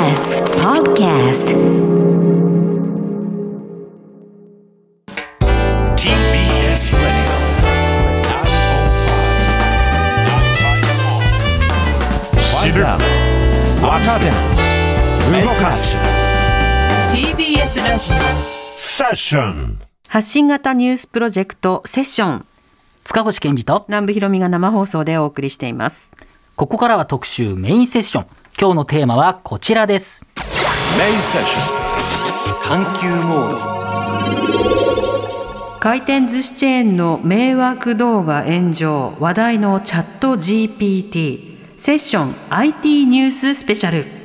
TBS Podcast TBS Radio 知る若手動かす TBS ラジセッション発信型ニュースプロジェクトセッション。塚越健二と。南部ひろみが生放送でお送りしています。ここからは特集メインセッション今日のテーマはこちらです。メインセッション探求モード。回転寿司チェーンの迷惑動画炎上。話題のチャット GPT セッション IT ニューススペシャル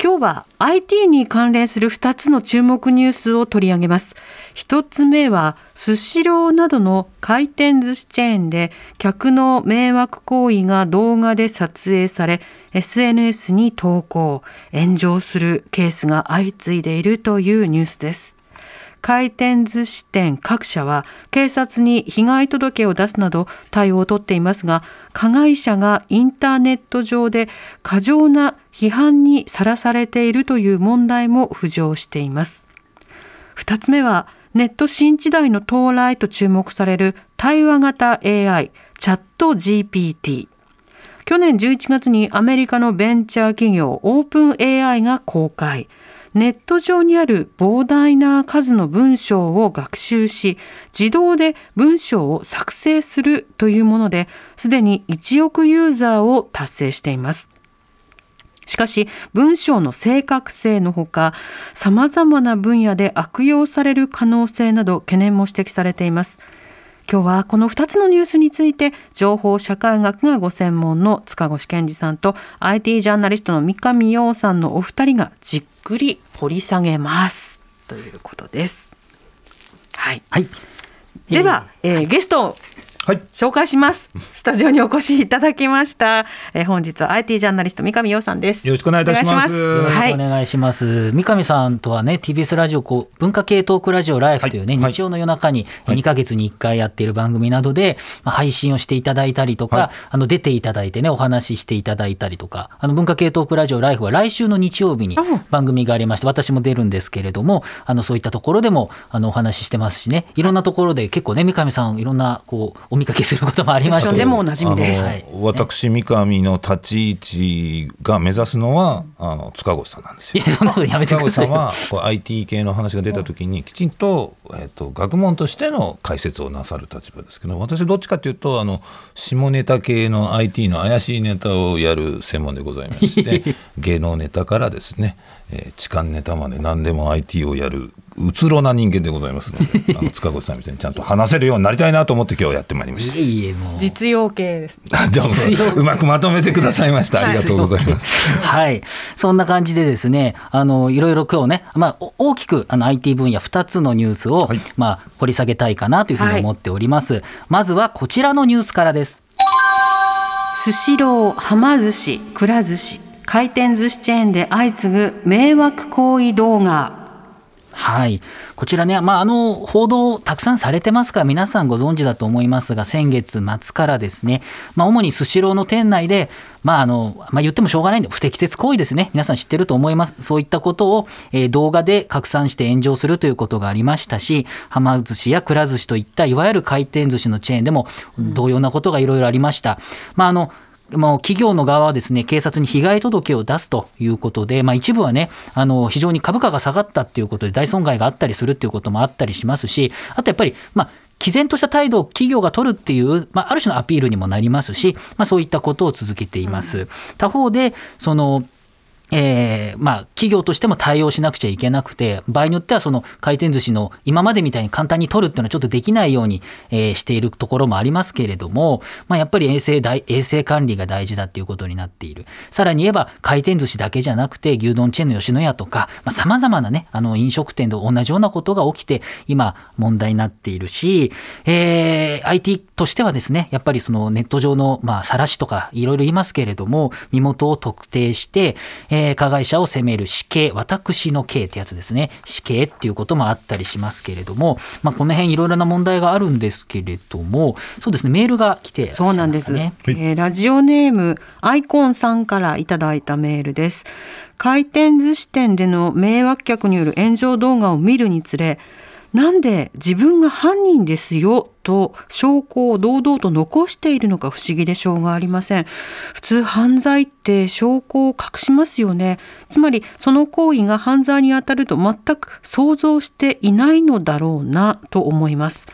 今日は IT に関連する2つの注目ニュースを取り上げます。1つ目はスシローなどの回転寿司チェーンで客の迷惑行為が動画で撮影され SNS に投稿。炎上するケースが相次いでいるというニュースです。回転寿司店各社は警察に被害届を出すなど対応をとっていますが加害者がインターネット上で過剰な批判にさらされているという問題も浮上しています。2つ目はネット新時代の到来と注目される対話型 AI チャット GPT 去年11月にアメリカのベンチャー企業オープン AI が公開。ネット上にある膨大な数の文章を学習し自動で文章を作成するというものですでに1億ユーザーを達成しています。しかし文章の正確性のほか様々な分野で悪用される可能性など懸念も指摘されています。今日はこの2つのニュースについて情報社会学がご専門の塚越健二さんと IT ジャーナリストの三上洋さんのお二人がじっくり掘り下げます。ということです。はい、はい。では、えーゲストをはい。紹介します。スタジオにお越しいただきました。えー本日は IT ジャーナリスト三上洋さんです。よろしくお願いいたします。お願いしはい。よろしくお願いします、三上さんとはね TBS ラジオこう文化系トークラジオライフというね、はい。日曜の夜中にはい。2ヶ月に1回やっている番組などで、まあ、配信をしていただいたりとか、はい。あの出ていただいてねお話ししていただいたりとかあの文化系トークラジオライフは来週の日曜日にうん。番組がありまして私も出るんですけれどもあのそういったところでもあのお話ししてますしね。いろんなところで結構ね三上さんいろんなこうお見かけすることもありまして。でもおなじみです。私三上の立ち位置が目指すのはあの塚越さんなんですよ。塚越さんはこう IT 系の話が出た時にきちんと,、えっと学問としての解説をなさる立場ですけど私どっちかというとあの下ネタ系の IT の怪しいネタをやる専門でございまして 芸能ネタからですね、えー痴漢ネタまで何でも IT をやるうつろな人間でございますので あの塚越さんみたいにちゃんと話せるようになりたいなと思って今日やってまいりました。いえいえもう実用系です。じゃあうまくまとめてくださいました。ありがとうございます。はい。そんな感じでですね、あの、いろいろ今日ね、まあ、お大きくあの IT 分野2つのニュースを、はいまあ、掘り下げたいかなというふうに思っております。まずはこちらのニュースからです。スシロー、はま寿司、くら寿司、回転寿司チェーンで相次ぐ迷惑行為動画。はい。こちらね、まあ、あの、報道たくさんされてますから、皆さんご存知だと思いますが、先月末からですね、まあ、主にスシローの店内で、まあ、あの、まあ、言ってもしょうがないんで、不適切行為ですね。皆さん知ってると思います。そういったことを、えー動画で拡散して炎上するということがありましたし、はま寿司やくら寿司といった、いわゆる回転寿司のチェーンでも、同様なことがいろいろありました。まあ、あの、もう企業の側はですね警察に被害届を出すということで、まあ、一部はねあの非常に株価が下がったっていうことで大損害があったりするっていうこともあったりしますしあとやっぱりまあ毅然とした態度を企業が取るっていう、まあ、ある種のアピールにもなりますし、まあ、そういったことを続けています。他方でそのえーまあ、企業としても対応しなくちゃいけなくて場合によってはその回転寿司の今までみたいに簡単に取るっていうのはちょっとできないように、えーしているところもありますけれども、まあ、やっぱり衛生大衛生管理が大事だっていうことになっている。さらに言えば回転寿司だけじゃなくて牛丼チェーンの吉野家とかさまざ、まな、ね、あの飲食店で同じようなことが起きて今問題になっているし、えー IT としてはですねやっぱりそのネット上のまあ晒しとかいろいろ言いますけれども身元を特定して、ええー加害者を責める死刑私の刑ってやつですね。死刑っていうこともあったりしますけれども、まあ、この辺いろいろな問題があるんですけれどもそうですね。メールが来てそうなんです、ね。えーラジオネームアイコンさんからいただいたメールです。回転寿司店での迷惑客による炎上動画を見るにつれなんで自分が犯人ですよと証拠を堂々と残しているのか不思議でしょうがありません。普通犯罪って証拠を隠しますよね。つまりその行為が犯罪にあたると全く想像していないのだろうなと思います。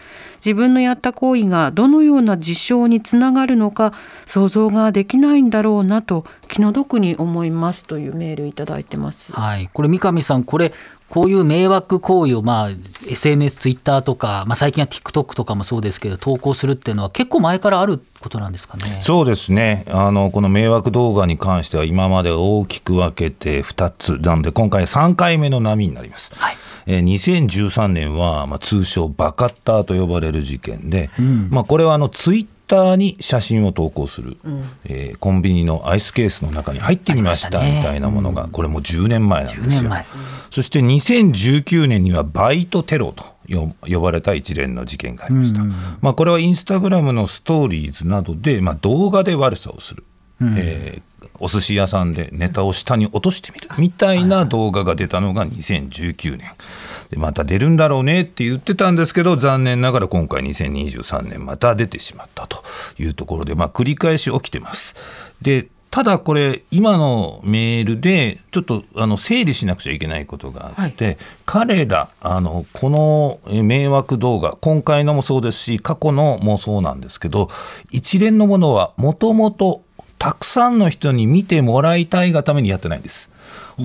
自分のやった行為がどのような事象につながるのか想像ができないんだろうなと気の毒に思います。というメールいただいてます。はい、これ三上さんこれこういう迷惑行為を、まあ、SNS、ツイッターとか、まあ、最近は TikTok とかもそうですけど投稿するっていうのは結構前からあることなんですかね？そうですねあのこの迷惑動画に関しては今まで大きく分けて2つなので今回3回目の波になります。はいえー2013年は、まあ、通称バカッターと呼ばれる事件で、まあ、これはあのツイッターに写真を投稿する、えーコンビニのアイスケースの中に入ってみましたみたいなものが、これもう10年前なん10ですよ。そして2019年にはバイトテロと呼呼ばれた一連の事件がありました。まあ、これはインスタグラムのストーリーズなどで、まあ、動画で悪さをする。えーお寿司屋さんでネタを下に落としてみる。みたいな動画が出たのが2019年でまた出るんだろうねって言ってたんですけど残念ながら今回2023年また出てしまったというところで、まあ、繰り返し起きてます。でただこれ今のメールでちょっとあの整理しなくちゃいけないことがあって、彼らあのこのえ迷惑動画今回のもそうですし過去のもそうなんですけど一連のものはもともとたくさんの人に見てもらいたいがためにやってないんです。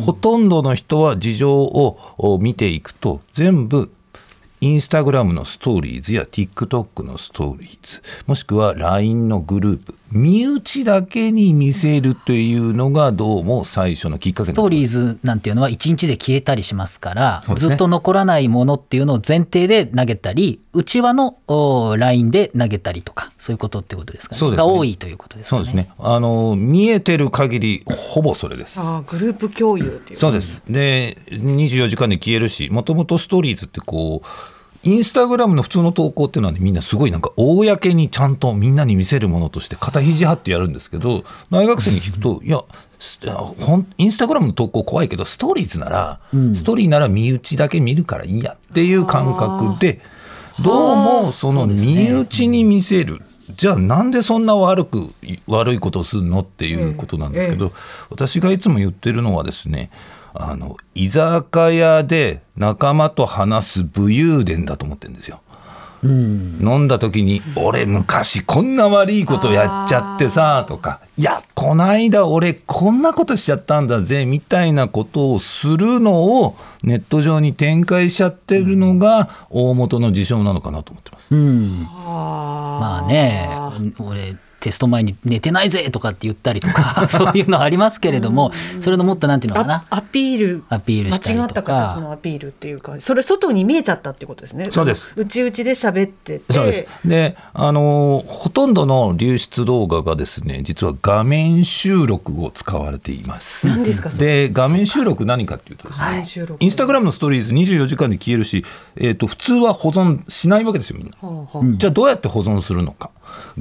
ほとんどの人は事情を見ていくと全部インスタグラムのストーリーズや TikTok のストーリーズもしくは LINE のグループ身内だけに見せるというのがどうも最初のきっかけストーリーズなんていうのは1日で消えたりしますからね。ずっと残らないものっていうのを前提で投げたり内輪のお LINE で投げたりとかそういうことってことですかね。そうですね。が多いということですかね。そうですね。あの見えてる限りほぼそれです。ああグループ共有っていうそうです。で、24時間で消えるし、もともとストーリーズってこう、インスタグラムの普通の投稿っていうのはね、みんなすごいなんか、公にちゃんとみんなに見せるものとして、肩肘張ってやるんですけど、大学生に聞くと、いや、インスタグラムの投稿怖いけど、ストーリーズなら、ストーリーなら身内だけ見るからいいやっていう感覚で、どうもその身内に見せる。じゃあなんでそんな悪く悪いことをするの？っていうことなんですけど、私がいつも言ってるのはですねあの居酒屋で仲間と話す武勇伝だと思ってるんですよ。飲んだ時に「俺昔こんな悪いことやっちゃってさ」とか「いやこないだ俺こんなことしちゃったんだぜ」みたいなことをするのをネット上に展開しちゃってるのが大元の事象なのかなと思ってます。うん。まあね俺テスト前に寝てないぜとかって言ったりとか そういうのありますけれどもそれのもっとなんていうのかな？あアピール。アピールしたり間違った形のアピールっていうかそれ外に見えちゃったってことですね。そうです。うちうちで喋ってて。そうです。で、あのーほとんどの流出動画がですね、実は画面収録を使われています。何ですかで、画面収録何かっていうとですね、画面収録。インスタグラムのストーリーズ24時間で消えるし、えっ、と、普通は保存しないわけですよ、みんな。ほうほうじゃあどうやって保存するのか。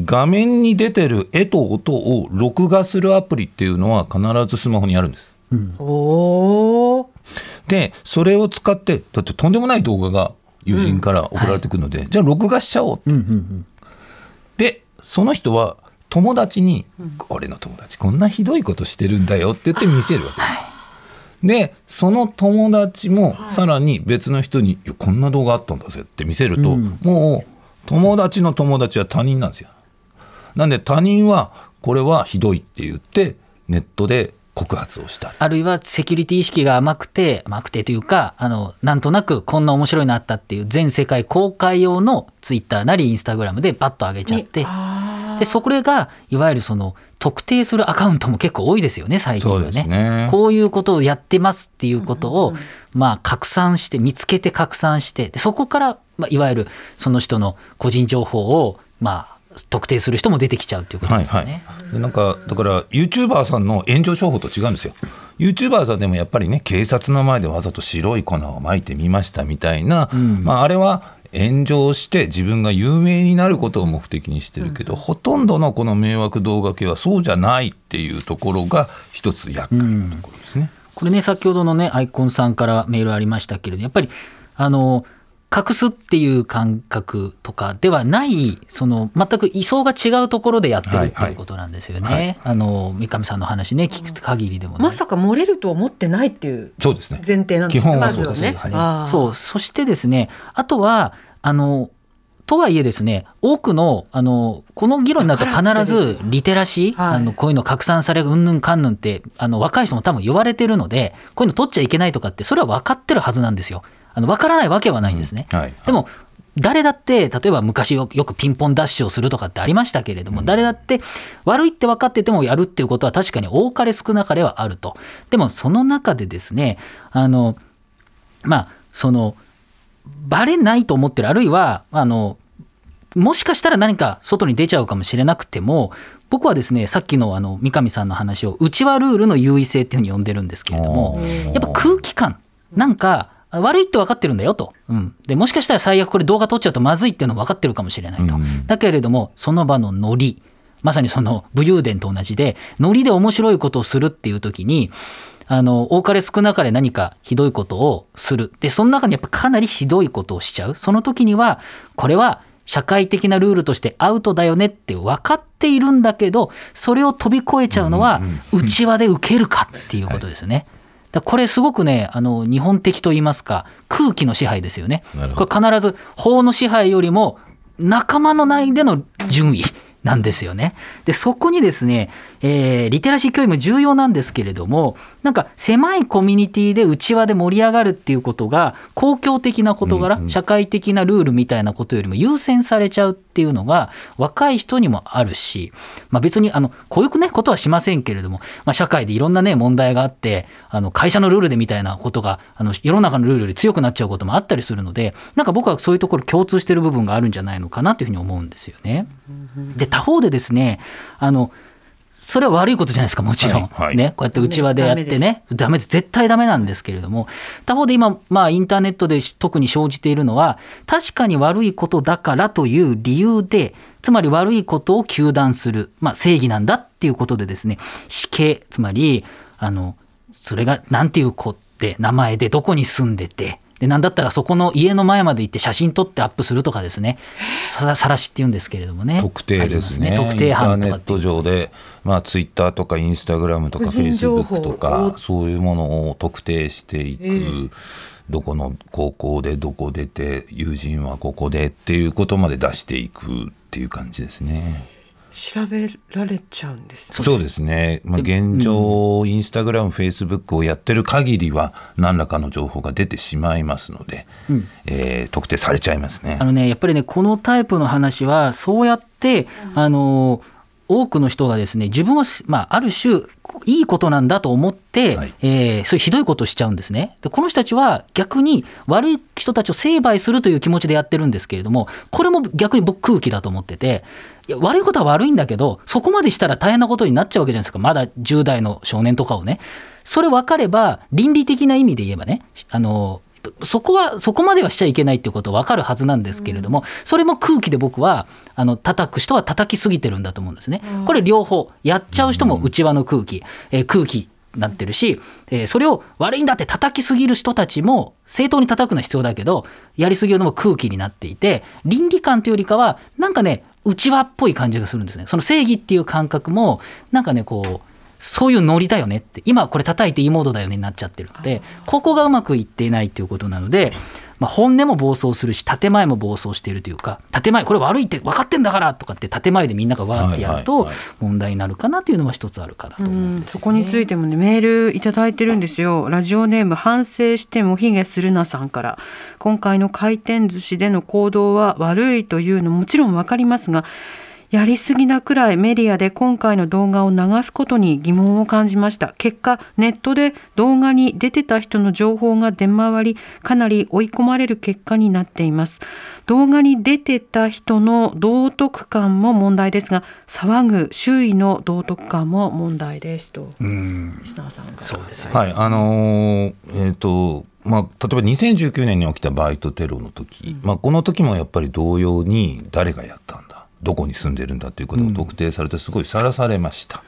画面に出てる絵と音を録画するアプリっていうのは必ずスマホにあるんです。おー。でそれを使ってだってとんでもない動画が友人から送られてくるので、じゃあ録画しちゃおうって、でその人は友達に、俺の友達こんなひどいことしてるんだよって言って見せるわけです。でその友達もさらに別の人に、いやこんな動画あったんだぜって見せると、もう友達の友達は他人なんですよ。なんで他人はこれはひどいって言ってネットで告発をしたりあるいはセキュリティ意識が甘くて甘くてというかあのなんとなくこんな面白いのあったっていう全世界公開用のツイッターなりインスタグラムでバッと上げちゃってでそこがいわゆるその特定するアカウントも結構多いですよね最近はそうですね。こういうことをやってますっていうことを、まあ拡散して見つけて拡散してでそこから、まあ、いわゆるその人の個人情報をまあ特定する人も出てきちゃうっていうことはいですよね。はい、でなんかだから YouTuber さんの炎上商法と違うんですよ。YouTuber さんでもやっぱりね警察の前でわざと白い粉をまいてみましたみたいな、まあ、あれは炎上して自分が有名になることを目的にしてるけど、ほとんどのこの迷惑動画系はそうじゃないっていうところが一つ厄介なところですね。これね先ほどのねアイコンさんからメールありましたけれどやっぱりあの隠すっていう感覚とかではないその全く位相が違うところでやってるっていうことなんですよね。はいはい。あの三上さんの話ね聞く限りでもね。まさか漏れると思ってないっていうそうですね。前提なんですね。はい。あー。そう。そしてですねあとはあのとはいえですね多くのあのこの議論になると必ずリテラシー、はい。あのこういうの拡散されるうんぬんかんぬんってあの若い人も多分言われてるのでこういうの取っちゃいけないとかってそれは分かってるはずなんですよ。あの分からないわけはないんですね。はいでも誰だって例えば昔よよくピンポンダッシュをするとかってありましたけれども、誰だって悪いって分かっててもやるっていうことは確かに多かれ少なかれはあると。でもその中でですねあのまあそのバレないと思ってるあるいはあのもしかしたら何か外に出ちゃうかもしれなくても僕はですねさっきのあの三上さんの話を内輪ルールの優位性っていうふうに呼んでるんですけれどもやっぱ空気感なんか悪いって分かってるんだよと、うん、でもしかしたら最悪これ動画撮っちゃうとまずいっていうの分かってるかもしれないと、うん。だけれどもその場のノリ。まさにその武勇伝と同じでノリで面白いことをするっていう時にあの多かれ少なかれ何かひどいことをする。でその中にやっぱかなりひどいことをしちゃう。その時にはこれは社会的なルールとしてアウトだよねって分かっているんだけどそれを飛び越えちゃうのは内輪で受けるかっていうことですよね。らこれすごくねあの日本的と言いますか空気の支配ですよね。これ必ず法の支配よりも仲間の内での順位なんですよね。でそこにですね、えーリテラシー教育も重要なんですけれどもなんか狭いコミュニティで内輪で盛り上がるっていうことが公共的な事柄、うんうん社会的なルールみたいなことよりも優先されちゃうっていうのが若い人にもあるし、まあ、別にあのこういう、ね、ことはしませんけれども、まあ、社会でいろんな、ね、問題があってあの会社のルールでみたいなことがあの世の中のルールより強くなっちゃうこともあったりするのでなんか僕はそういうところ共通してる部分があるんじゃないのかなというふうに思うんですよね。で他方でですねあのそれは悪いことじゃないですかもちろん、はいはい。ね、こうやって内輪でやってねダメです。絶対ダメなんですけれども他方で今、まあ、インターネットで特に生じているのは確かに悪いことだからという理由でつまり悪いことを糾弾する、まあ、正義なんだっていうことでですね死刑つまりあのそれがなんていう子って名前でどこに住んでてでなんだったらそこの家の前まで行って写真撮ってアップするとかですね。ささらしっていうんですけれどもね。特定ですね。す特定班インターネット上で、まあ、ツイッターとかインスタグラムとか個フェイスブックとをかそういうものを特定していく、ええ。どこの高校でどこ出て友人はここでっていうことまで出していくっていう感じですね。調べられちゃうんですね。そうですね、まあ、現状、インスタグラム、フェイスブックをやってる限りは、何らかの情報が出てしまいますので、えー特定されちゃいますね。あ。のねやっぱりねこのタイプの話はそうやって、あの多くの人がですね自分は、まあ、ある種いいことなんだと思って、はい。えーそういうひどいことをしちゃうんですね。でこの人たちは逆に悪い人たちを成敗するという気持ちでやってるんですけれどもこれも逆に僕空気だと思ってていや悪いことは悪いんだけどそこまでしたら大変なことになっちゃうわけじゃないですか。まだ10代の少年とかをね。それ分かれば倫理的な意味で言えばねあのそこはそこまではしちゃいけないっていうこと分かるはずなんですけれども、それも空気で僕はあの叩く人は叩きすぎてるんだと思うんですね。これ両方やっちゃう人も内輪の空気、えー空気になってるし、えーそれを悪いんだって叩きすぎる人たちも正当に叩くのは必要だけどやりすぎるのも空気になっていて倫理観というよりかはなんかね内輪っぽい感じがするんですね。その正義っていう感覚もなんかねこうそういうノリだよねって。今これ叩いていいモードだよねになっちゃってるのでここがうまくいっていないっていうことなので、まあ、本音も暴走するし建前も暴走しているというか建前これ悪いって分かってんだからとかって建前でみんながわーってやると問題になるかなというのは一つあるかなと思うんですそこについてもねメールいただいてるんですよ。ラジオネーム反省してもひげするなさんから。今回の回転寿司での行動は悪いというのももちろんわかりますがやりすぎなくらいメディアで今回の動画を流すことに疑問を感じました。結果ネットで動画に出てた人の情報が出回りかなり追い込まれる結果になっています。動画に出てた人の道徳感も問題ですが騒ぐ周囲の道徳感も問題ですと。石澤さんが。そうですよはい、あのーえっ、と、まあ、例えば2019年に起きたバイトテロの時、まあ、この時もやっぱり同様に誰がやったんだ、どこに住んでるんだということが特定されて、すごいさらされました。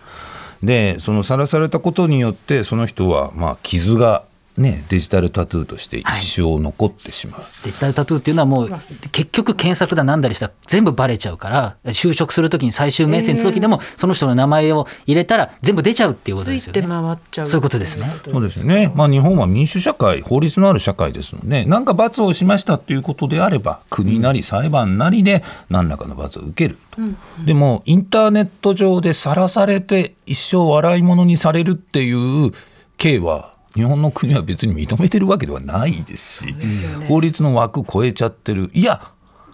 で、そのさらされたことによって、その人は、まあ、傷が、ね、デジタルタトゥーとして一生残ってしまう。デジタルタトゥーっていうのはもう結局検索だなんだりしたら全部バレちゃうから就職するときに最終面接の時でもその人の名前を入れたら全部出ちゃうっていうことですよね。回っちゃうそういうことですね。そうですよね、まあ、日本は民主社会、法律のある社会ですので、なんか罰をしましたということであれば、国なり裁判なりで何らかの罰を受けると、でも、インターネット上でさらされて、一生笑い物にされるっていう刑は、日本の国は別に認めてるわけではないですし、法律の枠超えちゃってる、いや、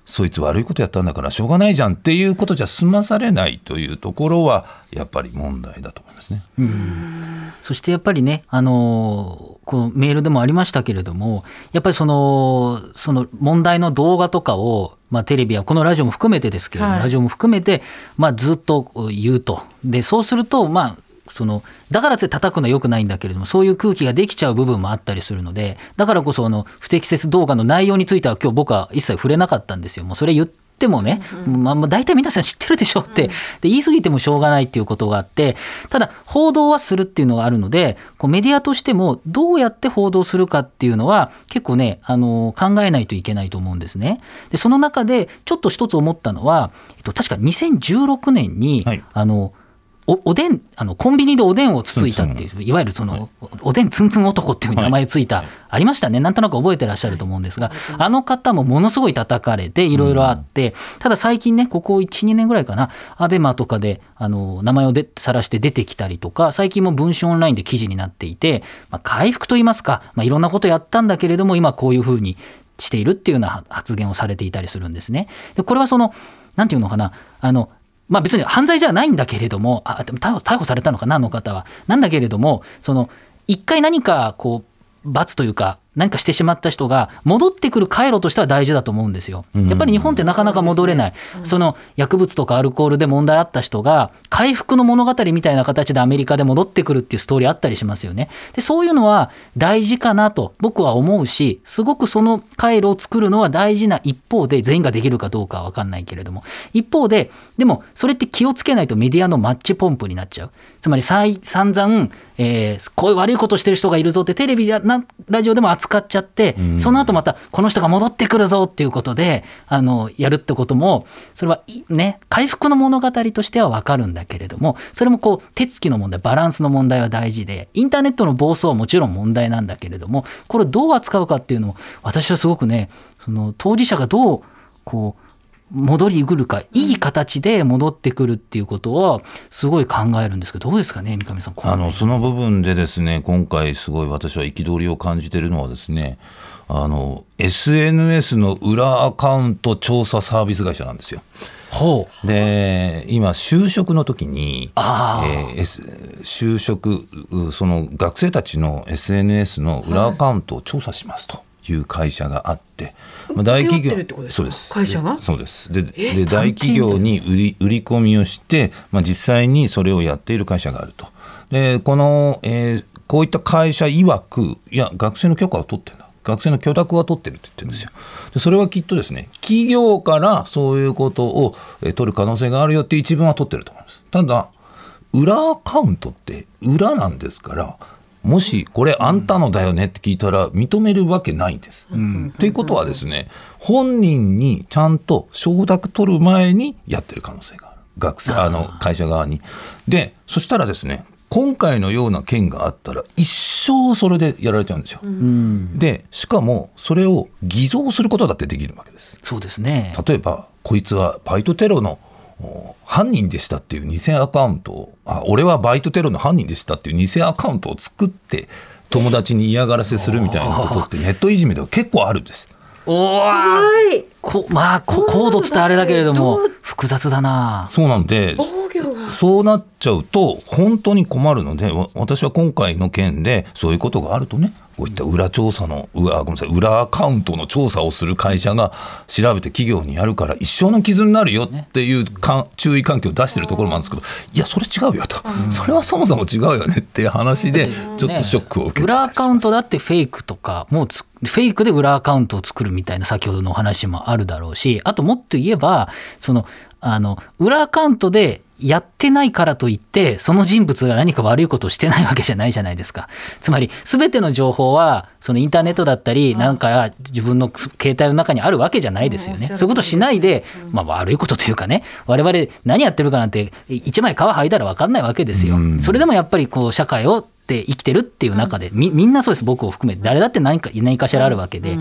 そいつ悪いことやったんだからしょうがないじゃんっていうことじゃ済まされないというところは、やっぱり問題だと思いますね。そしてやっぱりね、あのこのメールでもありましたけれども、やっぱりそのその問題の動画とかを、まあ、テレビやこのラジオも含めてですけれども、はい。ラジオも含めて、まあ、ずっと言うと、でそうすると、まあ、そのだからって叩くのは良くないんだけれどもそういう空気ができちゃう部分もあったりするのでだからこそあの不適切動画の内容については今日僕は一切触れなかったんですよ。もうそれ言ってもね、まあ、まあ大体皆さん知ってるでしょって、で言い過ぎてもしょうがないっていうことがあってただ報道はするっていうのがあるのでこうメディアとしてもどうやって報道するかっていうのは結構ねあの考えないといけないと思うんですね。でその中でちょっと一つ思ったのは、えっと、確か2016年に、はいあのおおでんあのコンビニでおでんをつついたっていういわゆるその、おでんつんつん男っていう名前ついた、ありましたね。なんとなく覚えてらっしゃると思うんですが、あの方もものすごい叩かれていろいろあって、ただ最近ねここ12年ぐらいかなアベマとかであの名前をで晒して出てきたりとか最近も文春オンラインで記事になっていて、まあ、回復といいますか、まあ、いろんなことやったんだけれども今こういうふうにしているっていうような発言をされていたりするんですね。でこれはそのなんていうのかなあのまあ、別に犯罪じゃないんだけれどもあでも逮捕逮捕されたのかなあの方は。なんだけれどもその一回何かこう罰というか何かしてしまった人が戻ってくる回路としては大事だと思うんですよ。やっぱり日本ってなかなか戻れない、その薬物とかアルコールで問題あった人が回復の物語みたいな形でアメリカで戻ってくるっていうストーリーあったりしますよね。でそういうのは大事かなと僕は思うしすごくその回路を作るのは大事な一方で全員ができるかどうかは分かんないけれども一方ででもそれって気をつけないとメディアのマッチポンプになっちゃう。つまり再散々、えーこういう悪いことしてる人がいるぞってテレビやなラジオでも扱っちゃって、その後またこの人が戻ってくるぞっていうことであのやるってこともそれはいね回復の物語としては分かるんだけれどもそれもこう手つきの問題バランスの問題は大事でインターネットの暴走はもちろん問題なんだけれどもこれをどう扱うかっていうのを私はすごくねその当事者がどうこう戻りうるかいい形で戻ってくるっていうことはすごい考えるんですけどどうですかね三上さん。あのその部分でですね今回すごい私は憤りを感じているのはですねあの SNS の裏アカウント調査サービス会社なんですよ。ほうで今就職の時に、えー S 就職うその学生たちの SNS の裏アカウントを調査しますという会社があって、まあ、大企業そうです。会社が？そうです。でで大企業に売り売り込みをして、まあ、実際にそれをやっている会社があると。でこの、えーこういった会社曰くいや学生の許可は取ってんだ。学生の許諾は取ってるって言ってるんですよ。でそれはきっとですね企業からそういうことをえー取る可能性があるよって一文は取ってると思います。ただ裏アカウントって裏なんですからもしこれあんたのだよねって聞いたら認めるわけないんです。ということはですね本人にちゃんと承諾取る前にやってる可能性がある学生あの会社側に。でそしたらですね今回のような件があったら一生それでやられちゃうんですよ。でしかもそれを偽造することだってできるわけです。そうですね。例えばこいつはバイトテロのお犯人でしたっていう偽アカウントをあ俺はバイトテロの犯人でしたっていう偽アカウントを作って友達に嫌がらせするみたいなことってネットいじめでは結構あるんです。おいこまあこ高度つってあれだけれども複雑だな。そうなんでそうなっちゃうと本当に困るのでわ私は今回の件でそういうことがあるとねこういった裏調査のうわごめんなさい裏アカウントの調査をする会社が調べて企業にやるから一生の傷になるよっていうかん注意喚起を出してるところもあるんですけどいやそれ違うよと、それはそもそも違うよねっていう話でちょっとショックを受けて裏アカウントだってフェイクとかもうつフェイクで裏アカウントを作るみたいな先ほどのお話もあるだろうしあともっと言えばそのあの裏アカウントでやってないからといってその人物が何か悪いことをしてないわけじゃないじゃないですか。つまり全ての情報はそのインターネットだったりなんか自分の携帯の中にあるわけじゃないですよね。そういうことしないで、まあ、悪いことというかね我々何やってるかなんて一枚皮剥いだら分かんないわけですよ。それでもやっぱりこう社会をって生きてるっていう中でみみんなそうです。僕を含めて。誰だって何か何かしらあるわけで、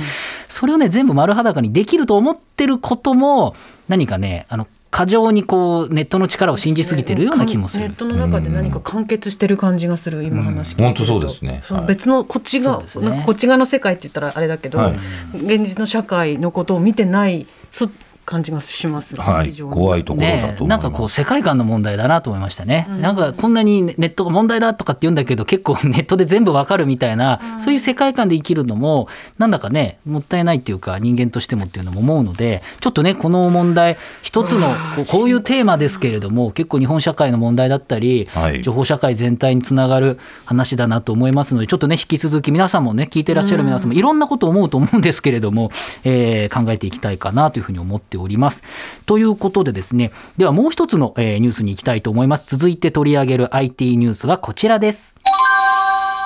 それをね全部丸裸にできると思ってることも何かねあの過剰にこうネットの力を信じすぎてるような気もする。ネッ。トの中で何か完結してる感じがする今話聞いてると。本当そうですね。はい。別のこっちが、ね。こっち側の世界って言ったらあれだけど、はい。現実の社会のことを見てないそ感じがします、はい。怖いところだとね思います、なんかこう世界観の問題だなと思いましたね、なんかこんなにネットが問題だとかって言うんだけど結構ネットで全部わかるみたいな、そういう世界観で生きるのもなんだかねもったいないっていうか人間としてもっていうのも思うのでちょっとねこの問題一つのこうこういうテーマですけれども結構日本社会の問題だったり、はい。情報社会全体につながる話だなと思いますのでちょっとね引き続き皆さんもね聞いてらっしゃる皆さんもいろんなことを思うと思うんですけれども、えー考えていきたいかなというふうに思っております。ということでですねではもう一つの、えーニュースに行きたいと思います続いて取り上げる IT ニュースはこちらです。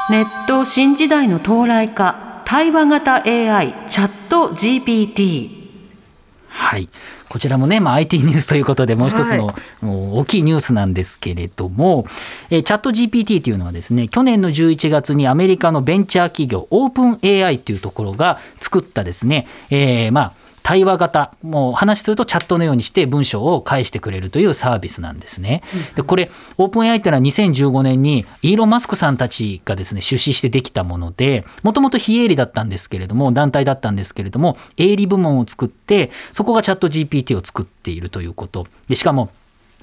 ネット新時代の到来か対話型 AI チャット GPT はい。こちらもね、まあ、IT ニュースということで、もう一つの、はもう大きいニュースなんですけれども、えーチャット GPT というのはですね、去年の11月にアメリカのベンチャー企業、オープン AI というところが作ったですね、えーまあ、対話型、もう話するとチャットのようにして文章を返してくれるというサービスなんですね。で、これ、オープン AI っていうのは2015年にイーロン・マスクさんたちがですね、出資してできたもので、もともと非営利だったんですけれども、団体だったんですけれども、営利部門を作って、そこがチャット GPT を作っているということ。で、しかも、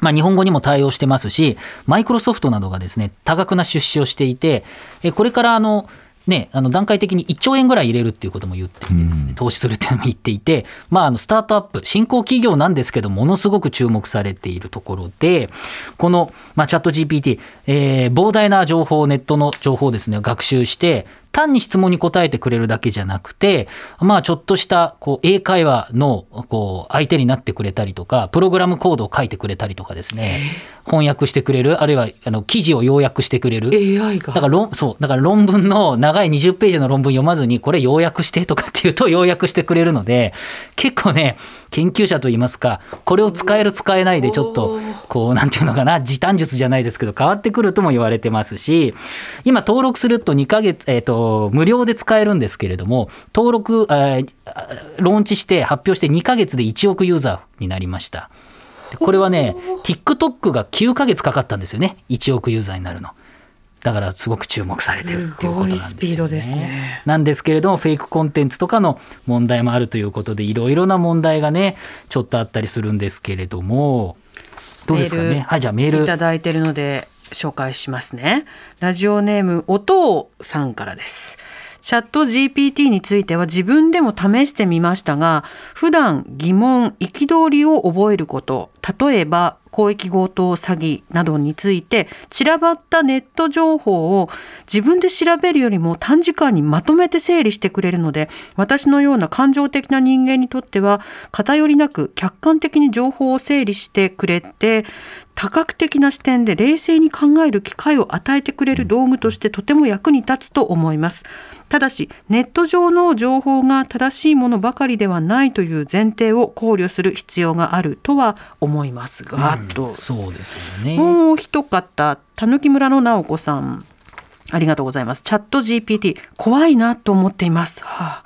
まあ、日本語にも対応してますし、マイクロソフトなどがですね、多額な出資をしていて、えこれからあの、ね、あの段階的に1兆円ぐらい入れるっていうことも言っていてですね、投資するっていうのも言っていて、まあ、あのスタートアップ、新興企業なんですけど、ものすごく注目されているところで、この、まあ、チャット GPT、えー膨大な情報、ネットの情報をですね、学習して、単に質問に答えてくれるだけじゃなくて、まあ、ちょっとしたこう英会話のこう相手になってくれたりとか、プログラムコードを書いてくれたりとかですね、翻訳してくれる、あるいはあの記事を要約してくれる？AI が？だから論そうだから論文の長い20ページの論文読まずにこれ要約してとかっていうと 要約してくれるので結構ね研究者といいますかこれを使える使えないでちょっとこうなんていうのかな時短術じゃないですけど変わってくるとも言われてますし今登録すると2ヶ月、えー、と無料で使えるんですけれども登録、えーローンチして発表して2ヶ月で1億ユーザーになりました。でこれはね TikTok が9ヶ月かかったんですよね。1億ユーザーになるの。だからすごく注目されてるっていうことなんですよね。スピードですね。なんですけれどもフェイクコンテンツとかの問題もあるということでいろいろな問題がねちょっとあったりするんですけれども。どうですかね？はいじゃあメール。いただいてるので紹介しますね。ラジオネームおとうさんからですチャット GPT については自分でも試してみましたが普段疑問憤りを覚えること例えば広域強盗詐欺などについて散らばったネット情報を自分で調べるよりも短時間にまとめて整理してくれるので私のような感情的な人間にとっては偏りなく客観的に情報を整理してくれて多角的な視点で冷静に考える機会を与えてくれる道具としてとても役に立つと思います。ただしネット上の情報が正しいものばかりではないという前提を考慮する必要があるとは思いますが、とそうですよね。もう一方、たぬき村の直子さん。ありがとうございます。チャット GPT、怖いなと思っています。はあ。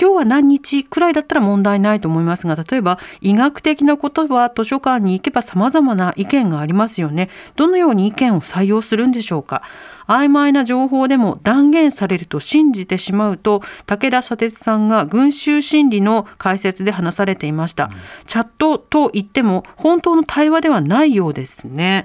今日は何日くらいだったら問題ないと思いますが例えば医学的なことは図書館に行けば様々な意見がありますよね。どのように意見を採用するんでしょうか。曖昧な情報でも断言されると信じてしまうと武田砂鉄さんが群衆心理の解説で話されていました、チャットと言っても本当の対話ではないようですね。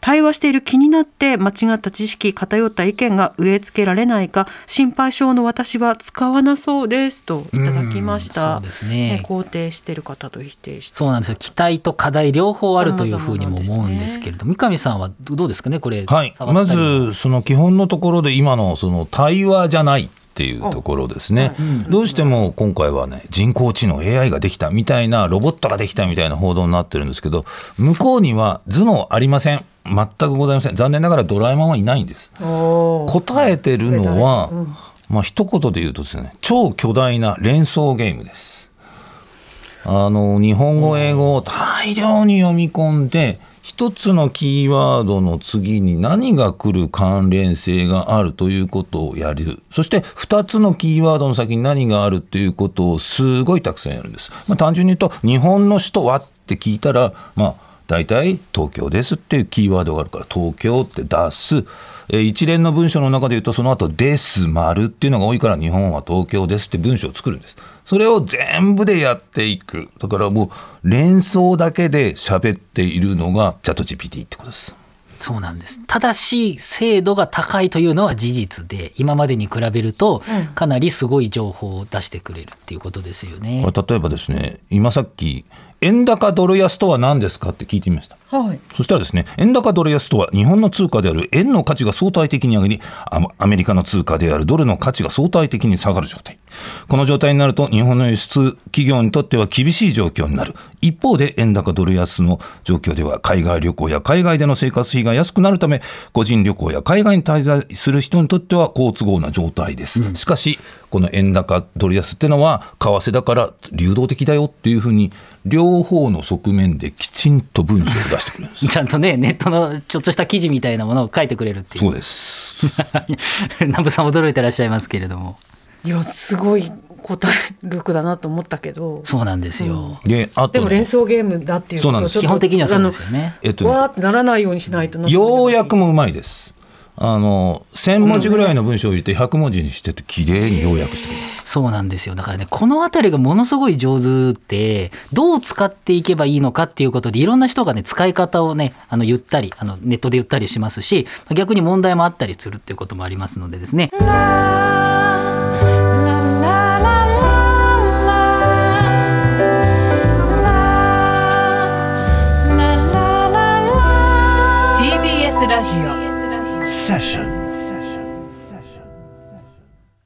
対話している気になって間違った知識偏った意見が植え付けられないか心配性の私は使わなそうですといただきました、うんそうですね。肯定している方と否定して。そうなんですよ。期待と課題両方あるというふうにも思うんですけれども、三上さんはどうですかねこれはい、まずその基本のところで今のその対話じゃないっていうところですね、どうしても今回はね人工知能 AI ができたみたいなロボットができたみたいな報道になってるんですけど向こうには頭脳ありません全くございません。残念ながらドラえもんはいないんです。答えてるのは、まあ一言で言うとですね超巨大な連想ゲームです。あの日本語英語を大量に読み込んで一つのキーワードの次に何が来る関連性があるということをやる。そして二つのキーワードの先に何があるということをすごいたくさんやるんです、まあ、単純に言うと日本の首都はって聞いたらまあ大体東京ですっていうキーワードがあるから東京って出す。えー一連の文章の中で言うとその後です丸っていうのが多いから日本は東京ですって文章を作るんです。それを全部でやっていく。だからもう連想だけで喋っているのがチャット GPT ってことです。そうなんです。ただし精度が高いというのは事実で今までに比べるとかなりすごい情報を出してくれるっていうことですよね。これ例えばですね今さっき円高ドル安とは何ですかって聞いてみましたはいそしたらですね、円高ドル安とは日本の通貨である円の価値が相対的に上がり、アアメリカの通貨であるドルの価値が相対的に下がる状態。この状態になると日本の輸出企業にとっては厳しい状況になる。一方で円高ドル安の状況では海外旅行や海外での生活費が安くなるため、個人旅行や海外に滞在する人にとっては好都合な状態です。しかし、この円高ドル安ってのは為替だから流動的だよっていうふうに両方の側面できちんと文章を出してくれるんです。ちゃんとねネットのちょっとした記事みたいなものを書いてくれるっていうそうです。南部さん驚いてらっしゃいますけれどもいやすごい答え力だなと思ったけどそうなんですよ。で、あと、でも連ね、想ゲームだっていうそうなんですちょっと基本的にはそうですよね。えっとねわーってならないようにしないとなようやくもうまいです。あの、1000文字ぐらいの文章を入れて100文字にしてて、綺麗に要約してくれます。そうなんですよだからねこの辺りがものすごい上手ってどう使っていけばいいのかっていうことでいろんな人がね使い方をねあの言ったりあのネットで言ったりしますし逆に問題もあったりするっていうこともありますのでですね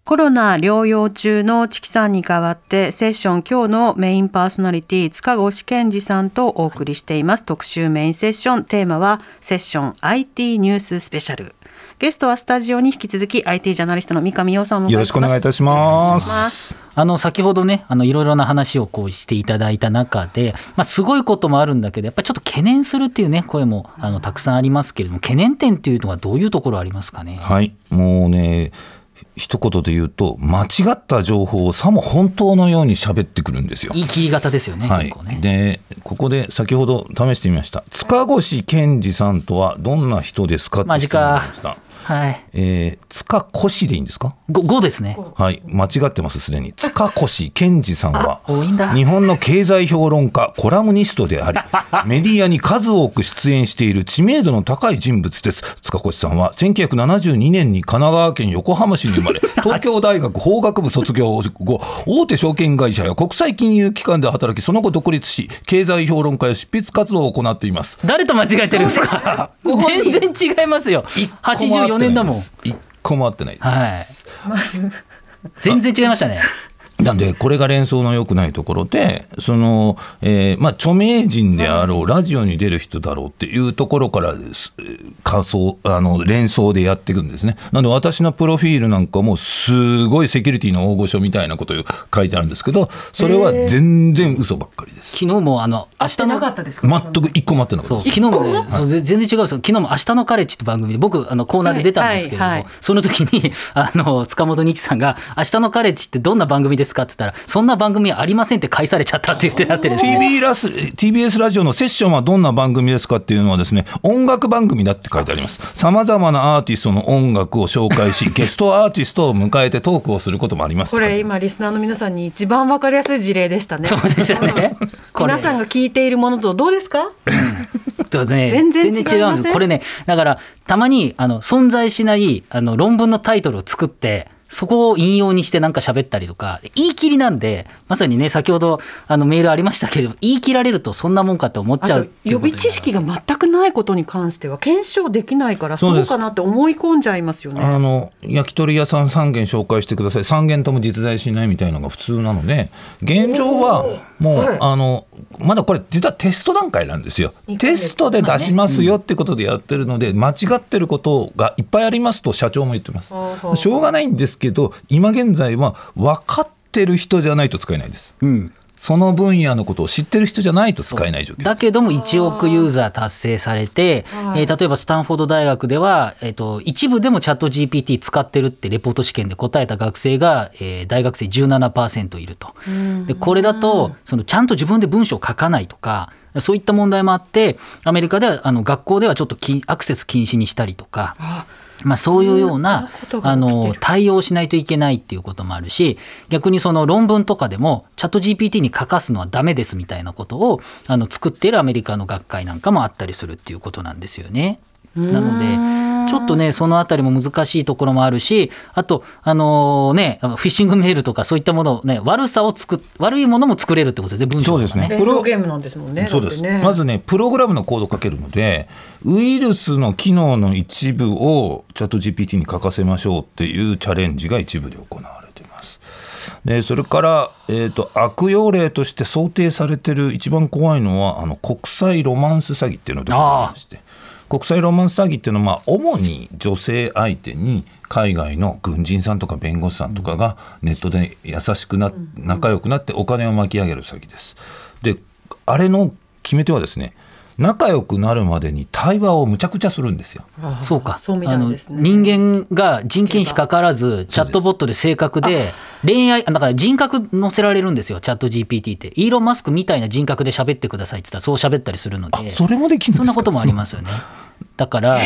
コロナ療養中のチキさんに代わってセッション今日のメインパーソナリティ塚越健二さんとお送りしています。特集メインセッション。テーマはセッション IT ニューススペシャル。ゲストはスタジオに引き続き IT ジャーナリストの三上洋さんをお迎えよろしくお願いいたします。あの先ほどねあのいろいろな話をこうしていただいた中で、まあ、すごいこともあるんだけどやっぱりちょっと懸念するっていうね声もあのたくさんありますけれども懸念点っていうのはどういうところありますかね？はい、もうね、一言で言うと、間違った情報をさも本当のように喋ってくるんですよ。言い切り型ですよね、はい結構ね。でここで先ほど試してみました塚越健二さんとはどんな人ですか？ってました、はい。えー、塚越でいいんですか？ご5ですね。はい。間違ってますすでに。塚越健二さんはあ多いんだ。日本の経済評論家コラムニストであり メディアに数多く出演している知名度の高い人物です。塚越さんは1972年に神奈川県横浜市に生まれ 東京大学法学部卒業後大手証券会社や国際金融機関で働きその後独立し経済評論家や執筆活動を行っています。誰と間違えてるんですか？全然違いますよ。84年だもん。一個も合ってないですはい。全然違いましたね。なんで、これが連想の良くないところで、その、えーまあ、著名人であろう、ラジオに出る人だろうっていうところからです、えー仮想、あの、連想でやっていくんですね。なんで、私のプロフィールなんかも、すごいセキュリティの大御所みたいなことを書いてあるんですけど、それは全然嘘ばっかりです。昨日もあの明日のなかったですか？全く一個も合ってなかった昨日もねそうぜ全然違うんですよ昨日も「明日のカレッジ」って番組で僕あのコーナーで出たんですけれども、はいはいはいその時にあの塚本二木さんが「明日のカレッジってどんな番組ですか?」ですかって言ったら、そんな番組ありませんって返されちゃったって言ってなってですね。TB ラス TBS ラジオのセッションはどんな番組ですかっていうのはですね音楽番組だって書いてありますさまざまなアーティストの音楽を紹介しゲストアーティストを迎えてトークをすることもありますこれ今リスナーの皆さんに一番わかりやすい事例でしたね。そうですよね。皆さんが聞いているものとどうですか？そうね、全然違いません違うんですこれねだからたまにあの存在しないあの論文のタイトルを作ってそこを引用にしてなんか喋ったりとか言い切りなんでまさにね先ほどあのメールありましたけど言い切られるとそんなもんかって思っあちゃうと予備知識が全くないことに関しては検証できないからそうかなって思い込んじゃいますよね。あの焼き鳥屋さん3軒紹介してください。3軒とも実在しないみたいなのが普通なので現状はもう、はい。あのまだこれ実はテスト段階なんですよ。テストで出しますよってことでやってるので間違ってることがいっぱいありますと社長も言ってます。しょうがないんですけど今現在は分かってる人じゃないと使えないです。うん、その分野のことを知ってる人じゃないと使えない状況。だけども1億ユーザー達成されて、はい。えー例えばスタンフォード大学では、えー、と一部でもチャット GPT 使ってるってレポート試験で答えた学生が、えー大学生17%いると。でこれだとそのちゃんと自分で文章を書かないとかそういった問題もあってアメリカではあの学校ではちょっときアクセス禁止にしたりとか。まあ、そういうようなあの対応しないといけないっていうこともあるし逆にその論文とかでもチャット GPT に書かすのはダメですみたいなことをあの作っているアメリカの学会なんかもあったりするっていうことなんですよね。なのでちょっとねそのあたりも難しいところもあるしあとあのねフィッシングメールとかそういったものをね悪さを作っ悪いものも作れるってことですね文章とかそうですね。連想ゲームなんですもんね。そうです、ねまずねプログラムのコードを書けるのでウイルスの機能の一部をチャット GPT に書かせましょうっていうチャレンジが一部で行われています。でそれから、えー、と悪用例として想定されてる一番怖いのはあの国際ロマンス詐欺っていうのでございまして国際ロマンス詐欺っていうのは、まあ、主に女性相手に海外の軍人さんとか弁護士さんとかがネットで優しくな仲良くなってお金を巻き上げる詐欺です。であれの決め手はですね仲良くなるまでに対話をむちゃくちゃするんですよ。そうかそうみたあのいですね。人間が人件費かからずチャットボットで正確で恋愛だから人格載せられるんですよチャット GPT ってイーロン・マスクみたいな人格で喋ってくださいって言ったらそう喋ったりするのでそれもできるんですか？そんなこともありますよね。だから、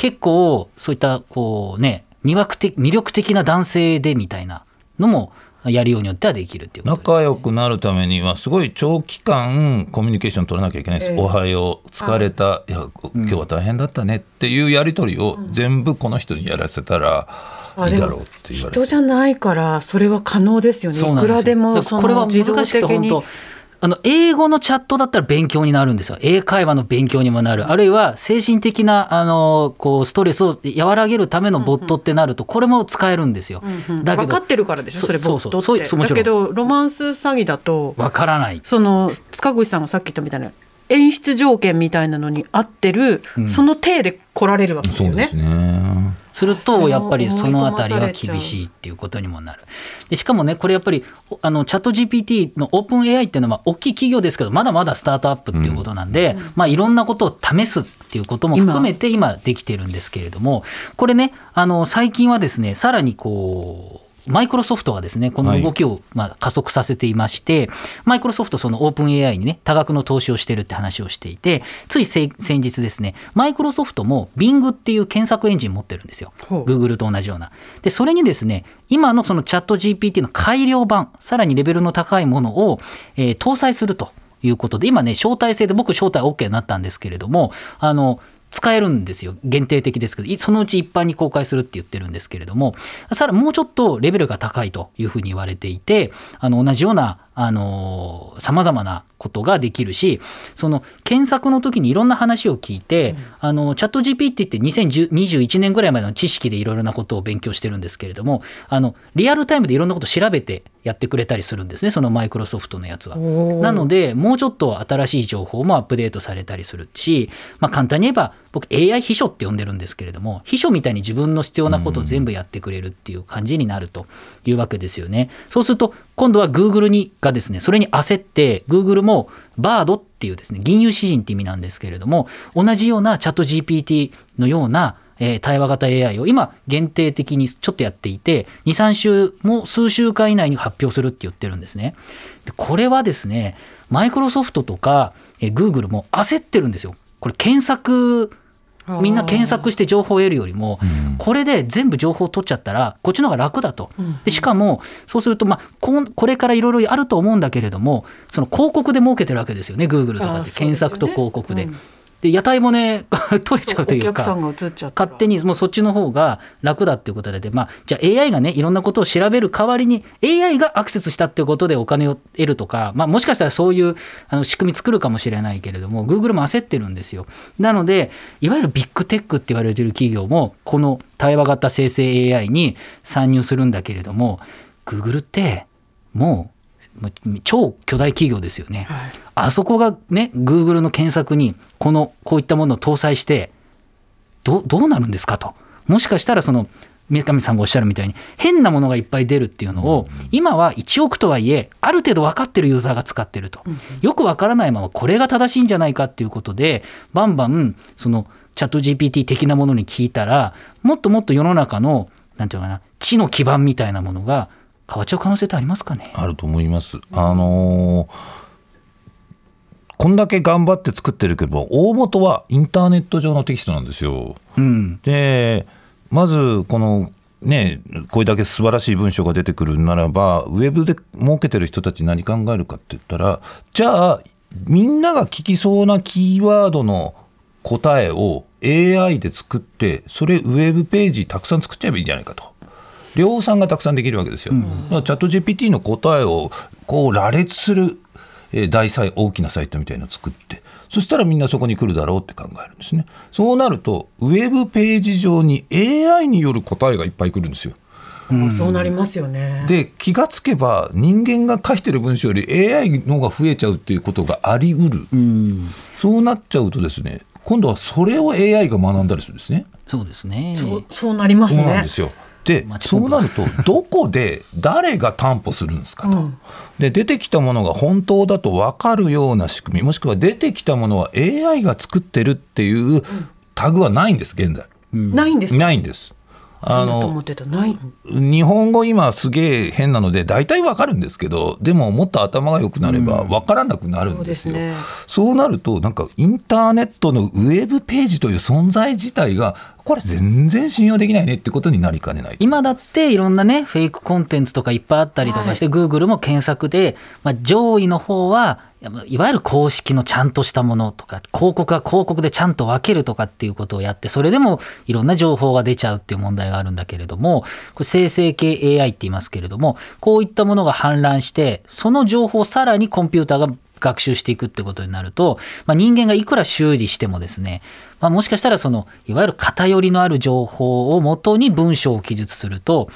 結構そういったこうね魅惑的魅力的な男性でみたいなのもやるようによってはできるっていうことです仲良くなるためにはすごい長期間コミュニケーション取らなきゃいけないです、ええおはよう疲れた、い。や今日は大変だったね。っていうやり取りを全部この人にやらせたらあいいだろうって言われて。人じゃないからそれは可能ですよね。いくらでもこれは難しくて的に本当。あの英語のチャットだったら勉強になるんですよ。英会話の勉強にもなる。あるいは精神的なあのこうストレスを和らげるためのボットってなるとこれも使えるんですよ、だけど分かってるからでしょ？それボットって。そうそう。だけどロマンス詐欺だとわからない。その塚越さんがさっき言ったみたいな演出条件みたいなのに合ってる、その体で来られるわけですよねそうです。ね。するとやっぱりそのあたりは厳しいっていうことにもなるでしかもねこれやっぱりあのチャット GPT のオープン AI っていうのはまあ大きい企業ですけどまだまだスタートアップっていうことなんで、まあ、いろんなことを試すっていうことも含めて今できてるんですけれどもこれねあの最近はですねさらにこうマイクロソフトがですねこの動きをまあ加速させていまして、マイクロソフトそのオープン AI にね多額の投資をしてるって話をしていてつい先先日ですねマイクロソフトも Bing っていう検索エンジン持ってるんですよ。Google と同じような。でそれにですね今のそのチャット GPT の改良版さらにレベルの高いものを、えー搭載するということで今ね招待制で僕招待 OK になったんですけれどもあの使えるんですよ。限定的ですけど。そのうち一般に公開するって言ってるんですけれども。さらもうちょっとレベルが高いというふうに言われていて。あの同じようなさまざまなことができるしその検索の時にいろんな話を聞いて、あのチャット GPT って2021年ぐらいまでの知識でいろいろなことを勉強してるんですけれどもあのリアルタイムでいろんなことを調べてやってくれたりするんですねそのマイクロソフトのやつは。なのでもうちょっと新しい情報もアップデートされたりするし、まあ、簡単に言えば僕 AI 秘書って呼んでるんですけれども秘書みたいに自分の必要なことを全部やってくれるっていう感じになるというわけですよね。そうすると今度は Google にがですねそれに焦って Google も BARD っていうですね銀融詩人って意味なんですけれども同じようなチャット GPT のようなえー対話型 AI を今限定的にちょっとやっていて23週も数週間以内に発表するって言ってるんですね。でこれはですねマイクロソフトとか、えー、Google も焦ってるんですよ。これ検索みんな検索して情報を得るよりも、これで全部情報を取っちゃったらこっちの方が楽だと。でしかもそうすると、まあ、こんこれからいろいろあると思うんだけれどもその広告で儲けてるわけですよね Google とかってあーそうですよね。検索と広告で。うんで屋台骨 取れちゃうというか勝手にもうそっちの方が楽だっていうことで、まあ、じゃあ AI がねいろんなことを調べる代わりに AI がアクセスしたっていうことでお金を得るとか、まあ、もしかしたらそういうあの仕組み作るかもしれないけれども Google も焦ってるんですよ。なのでいわゆるビッグテックって言われてる企業もこの対話型生成 AI に参入するんだけれども Google ってもう超巨大企業ですよね。はいあそこがね、Google の検索にこのこういったものを搭載してどうどうなるんですかと。もしかしたらその三上さんがおっしゃるみたいに変なものがいっぱい出るっていうのを今は1億とはいえある程度分かってるユーザーが使ってるとよく分からないままこれが正しいんじゃないかっていうことでバンバンそのチャット GPT 的なものに聞いたらもっともっと世の中のなんていうのかな知の基盤みたいなものが変わっちゃう可能性ってありますかね？あると思います。あのーこんだけ頑張って作ってるけど大元はインターネット上のテキストなんですよ。うんでまずこのねこれだけ素晴らしい文章が出てくるならばウェブで儲けてる人たち何考えるかって言ったらじゃあみんなが聞きそうなキーワードの答えを AI で作ってそれウェブページたくさん作っちゃえばいいんじゃないかと。量産がたくさんできるわけですよ。だからチャット GPT の答えをこう羅列する、えー大サイ大きなサイトみたいなのを作ってそしたらみんなそこに来るだろうって考えるんですね。そうなるとウェブページ上に AI による答えがいっぱい来るんですよ。そうなりますよね。で気がつけば人間が書いてる文章より AI の方が増えちゃうっていうことがありうる、うんそうなっちゃうとですね今度はそれを AI が学んだりするんですね。そうですねそうそうなりますそうなんねで。すよ。でまあそうなるとどこで誰が担保するんですかと。うんで出てきたものが本当だと分かるような仕組みもしくは出てきたものは AI が作ってるっていうタグはないんです現在。ないんですか。ないんです。あの。日本語今すげえ変なので大体わかるんですけどでももっと頭が良くなればわからなくなるんですよ、そうですねそうなるとなんかインターネットのウェブページという存在自体がこれ全然信用できないねってことになりかねない今だっていろんなねフェイクコンテンツとかいっぱいあったりとかして、Google も検索で、まあ、上位の方はいわゆる公式のちゃんとしたものとか広告は広告でちゃんと分けるとかっていうことをやってそれでもいろんな情報が出ちゃうっていう問題があるんだけれどもこれ生成系 AI って言いますけれどもこういったものが氾濫してその情報をさらにコンピューターが学習していくってことになると、まあ、人間がいくら修理してもですね、まあ、もしかしたらそのいわゆる偏りのある情報をもとに文章を記述すると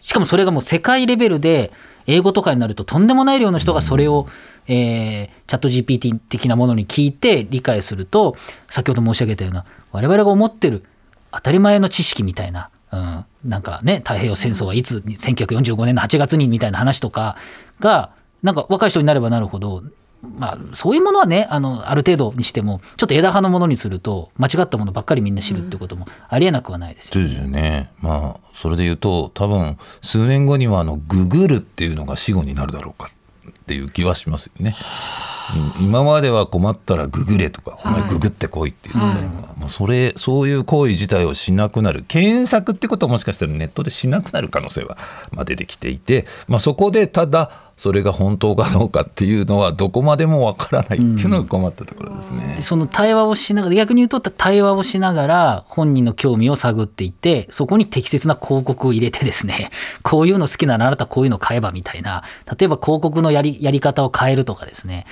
しかもそれがもう世界レベルで英語とかになるととんでもない量の人がそれを、えーチャット GPT 的なものに聞いて理解すると先ほど申し上げたような我々が思ってる当たり前の知識みたいな、うん、なんかね太平洋戦争はいつ1945年の8月にみたいな話とかがなんか若い人になればなるほどまあ、そういうものはねあのある程度にしてもちょっと枝葉のものにすると間違ったものばっかりみんな知るってこともありえなくはないですよ。そうですよねまあそれで言うと多分数年後にはあのググるっていうのが死語になるだろうかっていう気はしますよね。うん。今までは困ったらググれとか、お前ググってこいって言ってたのが、もうそれそういう行為自体をしなくなる検索ってことはもしかしたらネットでしなくなる可能性は、まあ、出てきていて、まあ、そこでただそれが本当かどうかっていうのはどこまでもわからないっていうのが困ったところですね。でその対話をしながら逆に言うと対話をしながら本人の興味を探っていってそこに適切な広告を入れてですね こういうの好きならあなたこういうの買えばみたいな例えば広告のやりやり方を変えるとかですね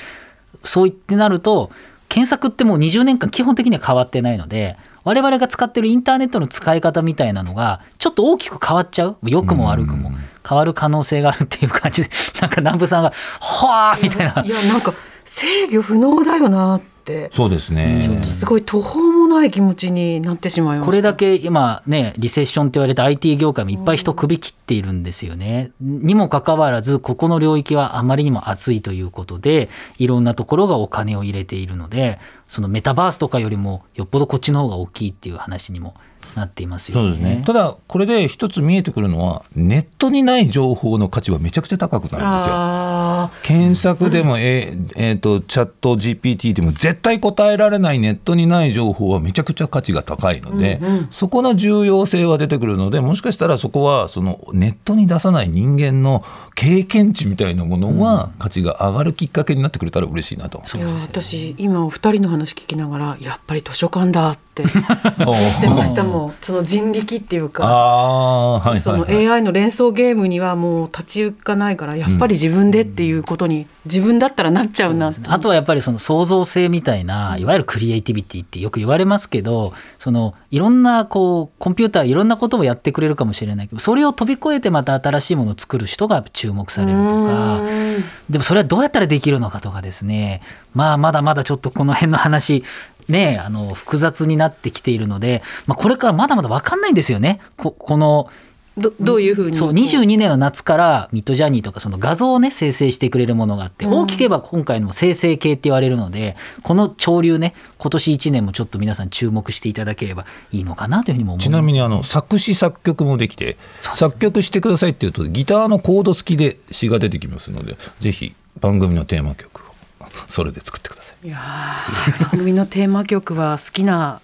そう言ってなると検索ってもう20年間基本的には変わってないので我々が使ってるインターネットの使い方みたいなのがちょっと大きく変わっちゃう。良くも悪くも。変わる可能性があるっていう感じでなんか南部さんが「はあ」みたいな。いやなんか制御不能だよなってそうですね。ちょっとすごい途方もない気持ちになってしまいましたこれだけ今ねリセッションって言われた IT 業界もいっぱい人首切っているんですよね。にもかかわらずここの領域はあまりにも熱いということでいろんなところがお金を入れているのでそのメタバースとかよりもよっぽどこっちの方が大きいっていう話にもなっていますよね。そうですね。ただ、これで一つ見えてくるのは、ネットにない情報の価値はめちゃくちゃ高くなるんですよ。あ検索でも、えーえーと、チャット GPT でも絶対答えられないネットにない情報はめちゃくちゃ価値が高いので、そこの重要性は出てくるので、もしかしたらそこはそのネットに出さない人間の経験値みたいなものは価値が上がるきっかけになってくれたら嬉しいなと。ーいや私今お二人の話聞きながらやっぱり図書館だっておー。出ましたもんその人力っていうかはいその。AI の連想ゲームにはもう立ち行かないからやっぱり自分でっていうことに自分だったらなっちゃうな。ってあとはやっぱりその創造性みたいないわゆるクリエイティビティってよく言われますけどそのいろんなこうコンピューターいろんなことをやってくれるかもしれないけどそれを飛び越えてまた新しいものを作る人が注目されるとかでもそれはどうやったらできるのかとかですね。まあまだまだちょっとこの辺の話ねあの複雑になってきているので、まあ、これからまだまだ分かんないんですよね。ここのどどういうふうに？そう22年の夏からミッドジャーニーとかその画像をね生成してくれるものがあって、大きければ今回の生成系って言われるのでこの潮流ね今年1年もちょっと皆さん注目していただければいいのかなというふうにも思いますちなみにあの作詞作曲もできて、作曲してくださいっていうとギターのコード付きで詩が出てきますのでぜひ番組のテーマ曲をそれで作ってください。いやー 番組のテーマ曲は好きな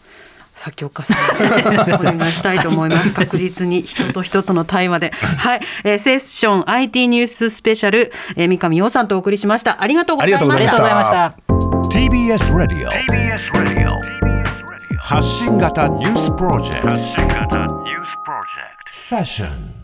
作曲家さんにお願いしたいと思います。確実に人と人との対話で。はい、えーセッション IT ニューススペシャル、えー三上洋さんとお送りしました。ありがとうございました。ありがとうございました。ありがとうございました TBS Radio 発信型ニュースプロジェクト。セッション